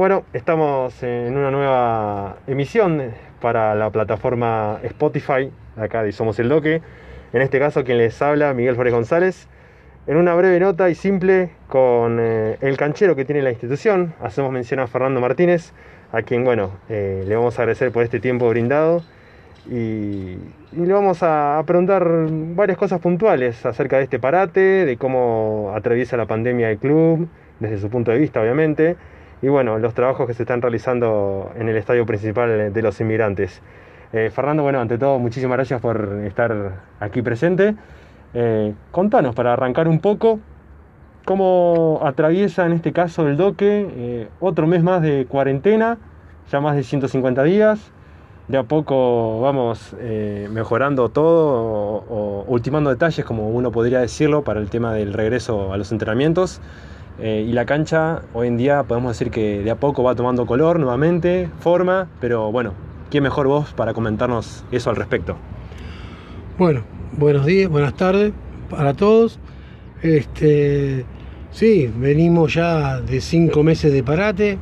Bueno, estamos en una nueva emisión para la plataforma Spotify, acá de Somos el Doque. En este caso, quien les habla, Miguel Flores González. En una breve nota y simple con eh, el canchero que tiene la institución, hacemos mención a Fernando Martínez, a quien, bueno, eh, le vamos a agradecer por este tiempo brindado y, y, le vamos a preguntar varias cosas puntuales acerca de este parate, de cómo atraviesa la pandemia el club, desde su punto de vista, obviamente y bueno, los trabajos que se están realizando en el estadio principal de los inmigrantes. Eh, Fernando, bueno, ante todo, muchísimas gracias por estar aquí presente. Eh, contanos, para arrancar un poco, cómo atraviesa en este caso el doque eh, otro mes más de cuarentena, ya más de 150 días. De a poco vamos eh, mejorando todo o, o ultimando detalles, como uno podría decirlo, para el tema del regreso a los entrenamientos. Eh, y la cancha hoy en día podemos decir que de a poco va tomando color nuevamente, forma, pero bueno, ¿quién mejor vos para comentarnos eso al respecto? Bueno, buenos días, buenas tardes para todos. Este, sí, venimos ya de cinco meses de parate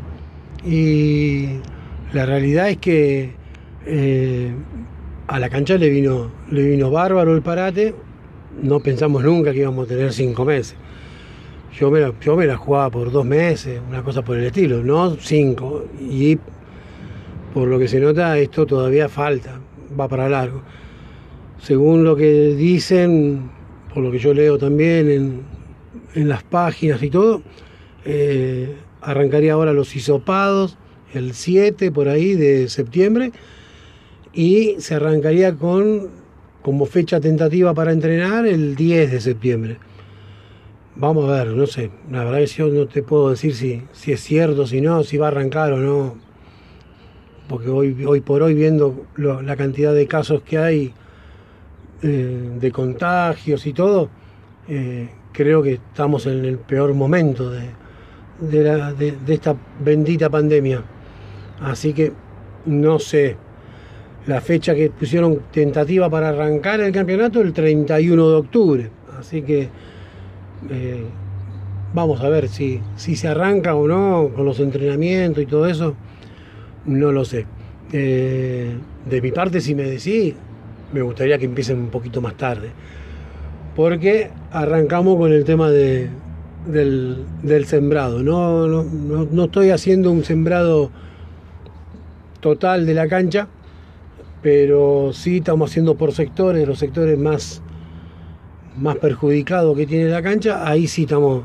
y la realidad es que eh, a la cancha le vino, le vino bárbaro el parate. No pensamos nunca que íbamos a tener cinco meses yo me, la, yo me jugaba por dos meses, una cosa por el estilo, no cinco. Y por lo que se nota, esto todavía falta, va para largo. Según lo que dicen, por lo que yo leo también en, en las páginas y todo, eh, arrancaría ahora los hisopados el 7 por ahí de septiembre y se arrancaría con como fecha tentativa para entrenar el 10 de septiembre. Vamos a ver, no sé, la verdad es que yo no te puedo decir si, si es cierto, si no, si va a arrancar o no. Porque hoy, hoy por hoy, viendo la cantidad de casos que hay eh, de contagios y todo, eh, creo que estamos en el peor momento de, de, esta bendita pandemia. Así que no sé, la fecha que pusieron tentativa para arrancar el campeonato el 31 de octubre. Así que eh, vamos a ver si, si se arranca o no con los entrenamientos y todo eso. No lo sé. Eh, de mi parte, si me decís, me gustaría que empiecen un poquito más tarde. Porque arrancamos con el tema de, del, sembrado. No, no, no estoy haciendo un sembrado total de la cancha, pero sí estamos haciendo por sectores, los sectores más más perjudicado que tiene la cancha, ahí sí estamos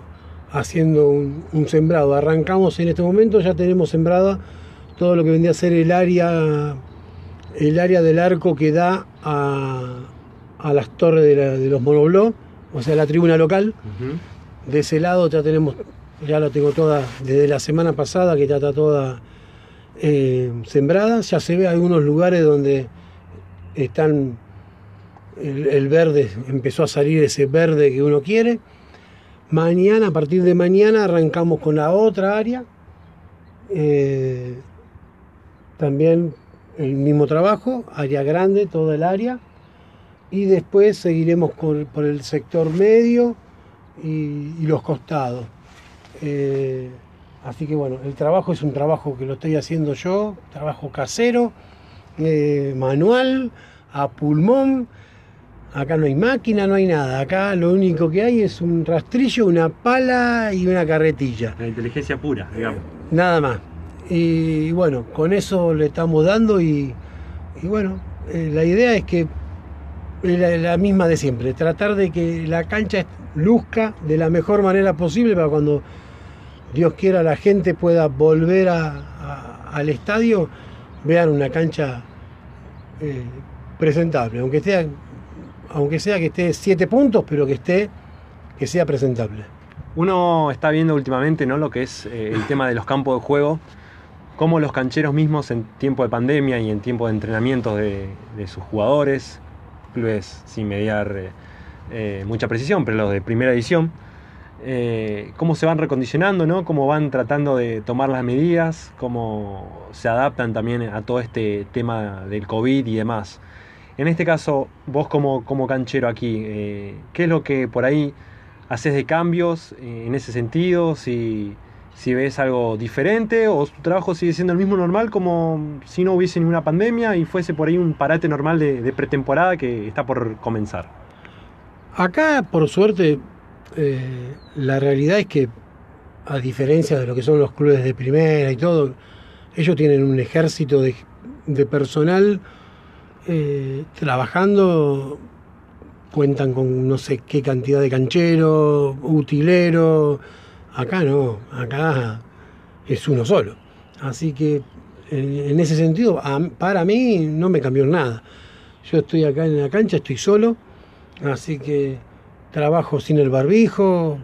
haciendo un, un, sembrado. Arrancamos en este momento, ya tenemos sembrada todo lo que vendría a ser el área, el área del arco que da a, a las torres de, la, de los monobló, o sea, la tribuna local. Uh -huh. De ese lado ya tenemos, ya la tengo toda desde la semana pasada, que ya está toda eh, sembrada. Ya se ve algunos lugares donde están el, verde, empezó a salir ese verde que uno quiere. Mañana, a partir de mañana, arrancamos con la otra área. Eh, también el mismo trabajo, área grande, toda el área. Y después seguiremos por el sector medio y, y los costados. Eh, así que bueno, el trabajo es un trabajo que lo estoy haciendo yo, trabajo casero, eh, manual, a pulmón Acá no hay máquina, no hay nada. Acá lo único que hay es un rastrillo, una pala y una carretilla. La inteligencia pura, digamos. Nada más. Y bueno, con eso le estamos dando y, y bueno, eh, la idea es que es la, la, misma de siempre, tratar de que la cancha luzca de la mejor manera posible para cuando Dios quiera la gente pueda volver a, a, al estadio, vean una cancha eh, presentable, aunque esté aunque sea que esté siete puntos, pero que esté, que sea presentable. Uno está viendo últimamente ¿no? lo que es eh, el tema de los campos de juego, cómo los cancheros mismos en tiempo de pandemia y en tiempo de entrenamiento de, sus jugadores, clubes sin mediar eh, eh, mucha precisión, pero los de primera edición, cómo se van recondicionando, ¿no? cómo van tratando de tomar las medidas, cómo se adaptan también a todo este tema del COVID y demás. En este caso, vos como, como canchero aquí, eh, ¿qué es lo que por ahí haces de cambios eh, en ese sentido? Si, si ves algo diferente o tu trabajo sigue siendo el mismo normal como si no hubiese ninguna pandemia y fuese por ahí un parate normal de, pretemporada que está por comenzar. Acá, por suerte, eh, la realidad es que, a diferencia de lo que son los clubes de primera y todo, ellos tienen un ejército de, personal eh, trabajando, cuentan con no sé qué cantidad de cancheros, utileros Acá no, acá es uno solo. Así que en ese sentido, para mí no me cambió nada. Yo estoy acá en la cancha, estoy solo, así que trabajo sin el barbijo,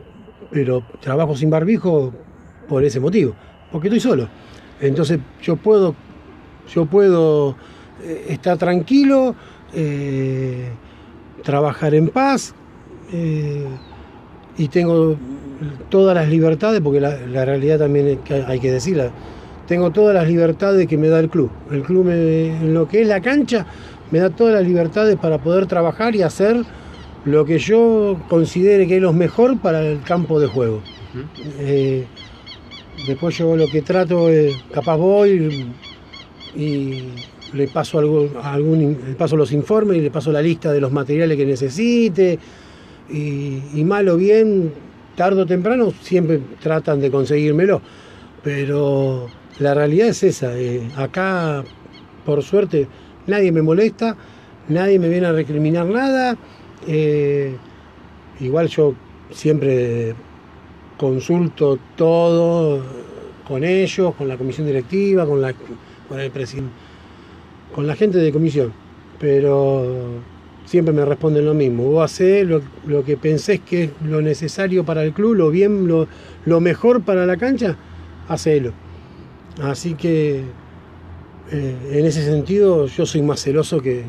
pero trabajo sin barbijo por ese motivo, porque estoy solo. Entonces yo puedo, yo puedo estar tranquilo, eh, trabajar en paz eh, y tengo todas las libertades, porque la, realidad también hay que decirla, tengo todas las libertades que me da el club. El club en lo que es la cancha me da todas las libertades para poder trabajar y hacer lo que yo considere que es lo mejor para el campo de juego. Eh, después yo lo que trato es, capaz voy y le paso algún, algún paso los informes y le paso la lista de los materiales que necesite y, y mal o bien tarde o temprano siempre tratan de conseguírmelo, pero la realidad es esa. Eh, acá, por suerte, nadie me molesta, nadie me viene a recriminar nada. Eh, igual yo siempre consulto todo con ellos, con la comisión directiva, con, la, con el presidente, con la gente de comisión. Pero siempre me responden lo mismo. Vos hacés lo, que pensés que es lo necesario para el club, lo bien, lo, mejor para la cancha, hacelo. Así que eh, en ese sentido yo soy más celoso que,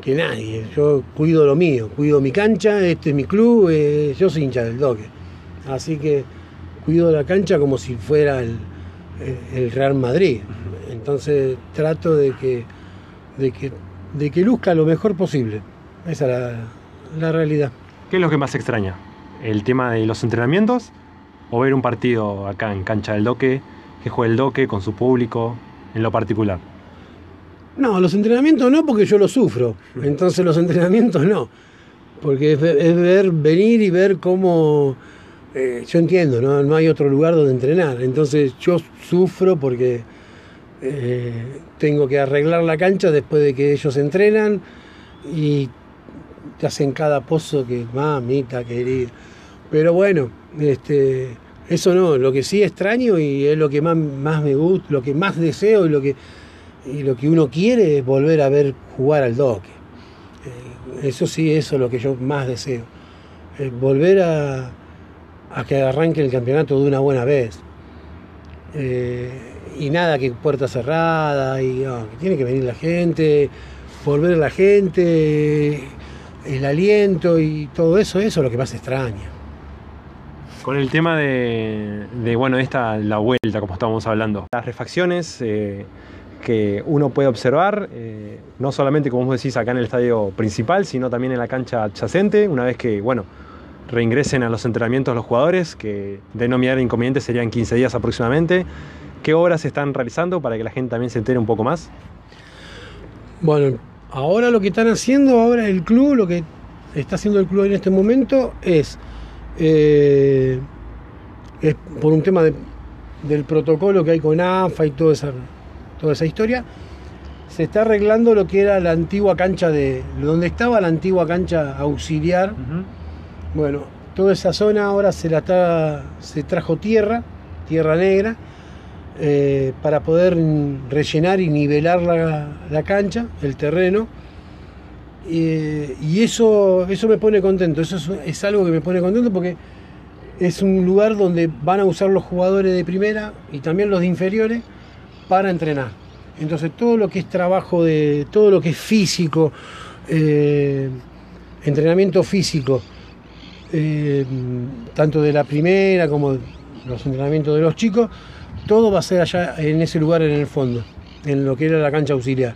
que nadie. Yo cuido lo mío, cuido mi cancha, este es mi club, eh, yo soy hincha del doque. Así que cuido la cancha como si fuera el, el Real Madrid. Entonces trato de que, de que de que luzca lo mejor posible. Esa es la, realidad. ¿Qué es lo que más extraña? ¿El tema de los entrenamientos o ver un partido acá en cancha del Doque, que juegue el Doque con su público en lo particular? No, los entrenamientos no porque yo lo sufro, entonces los entrenamientos no, porque es, ver, venir y ver cómo, eh, yo entiendo, ¿no? no hay otro lugar donde entrenar, entonces yo sufro porque eh, tengo que arreglar la cancha después de que ellos entrenan y te hacen cada pozo que mamita querida. Pero bueno, este, eso no, lo que sí extraño y es lo que más, más me gusta, lo que más deseo y lo que, y lo que uno quiere es volver a ver jugar al doque. Eh, eso sí, eso es lo que yo más deseo. Eh, volver a, a que arranque el campeonato de una buena vez y nada que puerta cerrada, y que tiene que venir la gente, volver la gente, el aliento y todo eso, eso es lo que más extraña. Con el tema de, bueno, esta, la vuelta, como estábamos hablando, las refacciones eh, que uno puede observar, eh, no solamente, como vos decís, acá en el estadio principal, sino también en la cancha adyacente, una vez que, bueno, reingresen a los entrenamientos los jugadores, que de no mirar inconvenientes serían 15 días aproximadamente. ¿Qué obras se están realizando para que la gente también se entere un poco más? Bueno, ahora lo que están haciendo, ahora el club, lo que está haciendo el club en este momento es, eh, es por un tema del protocolo que hay con AFA y toda esa, toda esa historia, se está arreglando lo que era la antigua cancha de. donde estaba la antigua cancha auxiliar. Bueno, toda esa zona ahora se la está. se trajo tierra, tierra negra eh, para poder rellenar y nivelar la, cancha, el terreno. y eso, eso me pone contento, eso es, algo que me pone contento porque es un lugar donde van a usar los jugadores de primera y también los de inferiores para entrenar. Entonces todo lo que es trabajo de, todo lo que es físico, eh, entrenamiento físico, eh, tanto de la primera como los entrenamientos de los chicos, todo va a ser allá en ese lugar en el fondo, en lo que era la cancha auxiliar.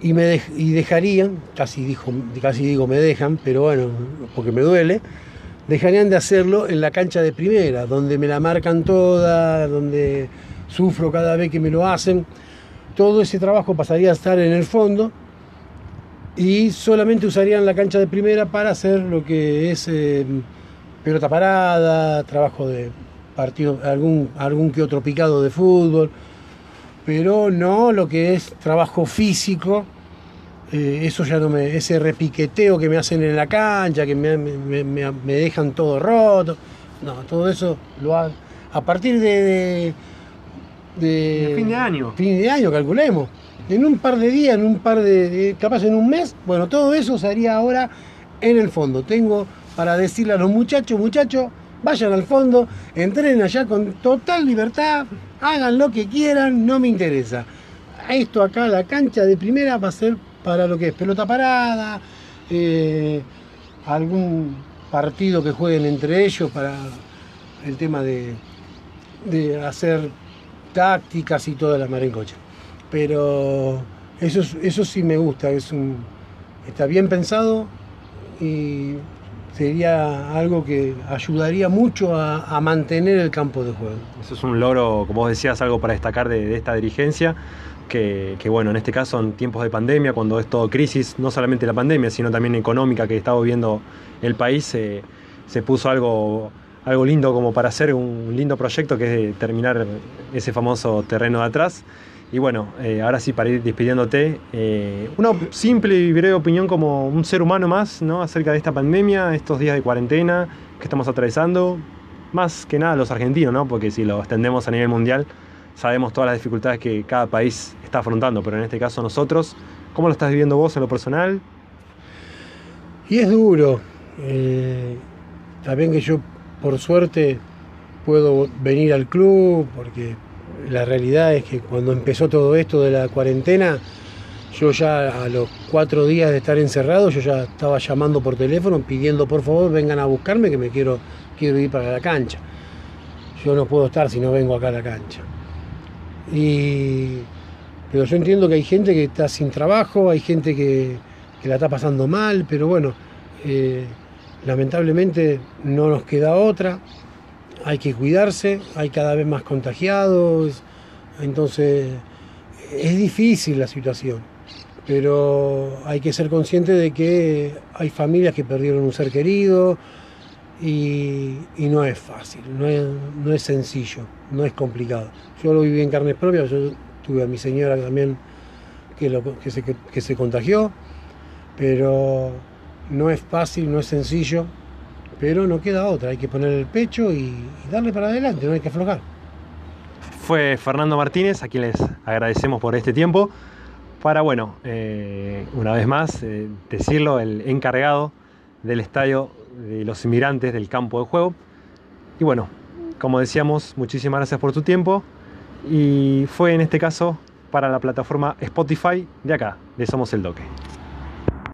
Y, me y dejarían, casi, dijo, casi digo me dejan, pero bueno, porque me duele, dejarían de hacerlo en la cancha de primera, donde me la marcan toda, donde sufro cada vez que me lo hacen. Todo ese trabajo pasaría a estar en el fondo y solamente usarían la cancha de primera para hacer lo que es eh, pelota parada, trabajo de partido, algún, algún que otro picado de fútbol, pero no lo que es trabajo físico. Eh, eso ya no me. ese repiqueteo que me hacen en la cancha, que me, dejan todo roto. No, todo eso lo ha, a partir de, de, fin de año. Fin de año, calculemos. En un par de días, en un par de, capaz en un mes, bueno, todo eso se haría ahora en el fondo. Tengo para decirle a los muchachos, muchachos, vayan al fondo, entren allá con total libertad, hagan lo que quieran, no me interesa. Esto acá, la cancha de primera va a ser para lo que es pelota parada, eh, algún partido que jueguen entre ellos para el tema de, de hacer tácticas y toda la marencocha. Pero eso, eso sí me gusta, es un, está bien pensado y sería algo que ayudaría mucho a, mantener el campo de juego. Eso es un logro, como vos decías, algo para destacar de, esta dirigencia. Que, bueno, en este caso en tiempos de pandemia, cuando es todo crisis, no solamente la pandemia, sino también económica que está viviendo el país, se puso algo, algo lindo como para hacer un lindo proyecto que es terminar ese famoso terreno de atrás y bueno, eh, ahora sí, para ir despidiéndote, eh, una simple y breve opinión como un ser humano más, ¿no? Acerca de esta pandemia, estos días de cuarentena que estamos atravesando, más que nada los argentinos, ¿no? Porque si lo extendemos a nivel mundial, sabemos todas las dificultades que cada país está afrontando, pero en este caso nosotros, ¿cómo lo estás viviendo vos en lo personal? Y es duro. Eh, también que yo, por suerte, puedo venir al club, porque la realidad es que cuando empezó todo esto de la cuarentena, yo ya a los cuatro días de estar encerrado, yo ya estaba llamando por teléfono pidiendo por favor vengan a buscarme que me quiero, quiero ir para la cancha. Yo no puedo estar si no vengo acá a la cancha. Y, pero yo entiendo que hay gente que está sin trabajo, hay gente que, la está pasando mal, pero bueno, eh, lamentablemente no nos queda otra hay que cuidarse, hay cada vez más contagiados, entonces es difícil la situación, pero hay que ser consciente de que hay familias que perdieron un ser querido y, no es fácil, no es, no es, sencillo, no es complicado. Yo lo viví en carnes propias, yo tuve a mi señora también que, lo, que, se, que se contagió, pero no es fácil, no es sencillo pero no queda otra, hay que poner el pecho y, darle para adelante, no hay que aflojar. Fue Fernando Martínez, a quien les agradecemos por este tiempo, para, bueno, eh, una vez más, eh, decirlo, el encargado del estadio de los inmigrantes del campo de juego. Y bueno, como decíamos, muchísimas gracias por tu tiempo y fue en este caso para la plataforma Spotify de acá, de Somos el Doque.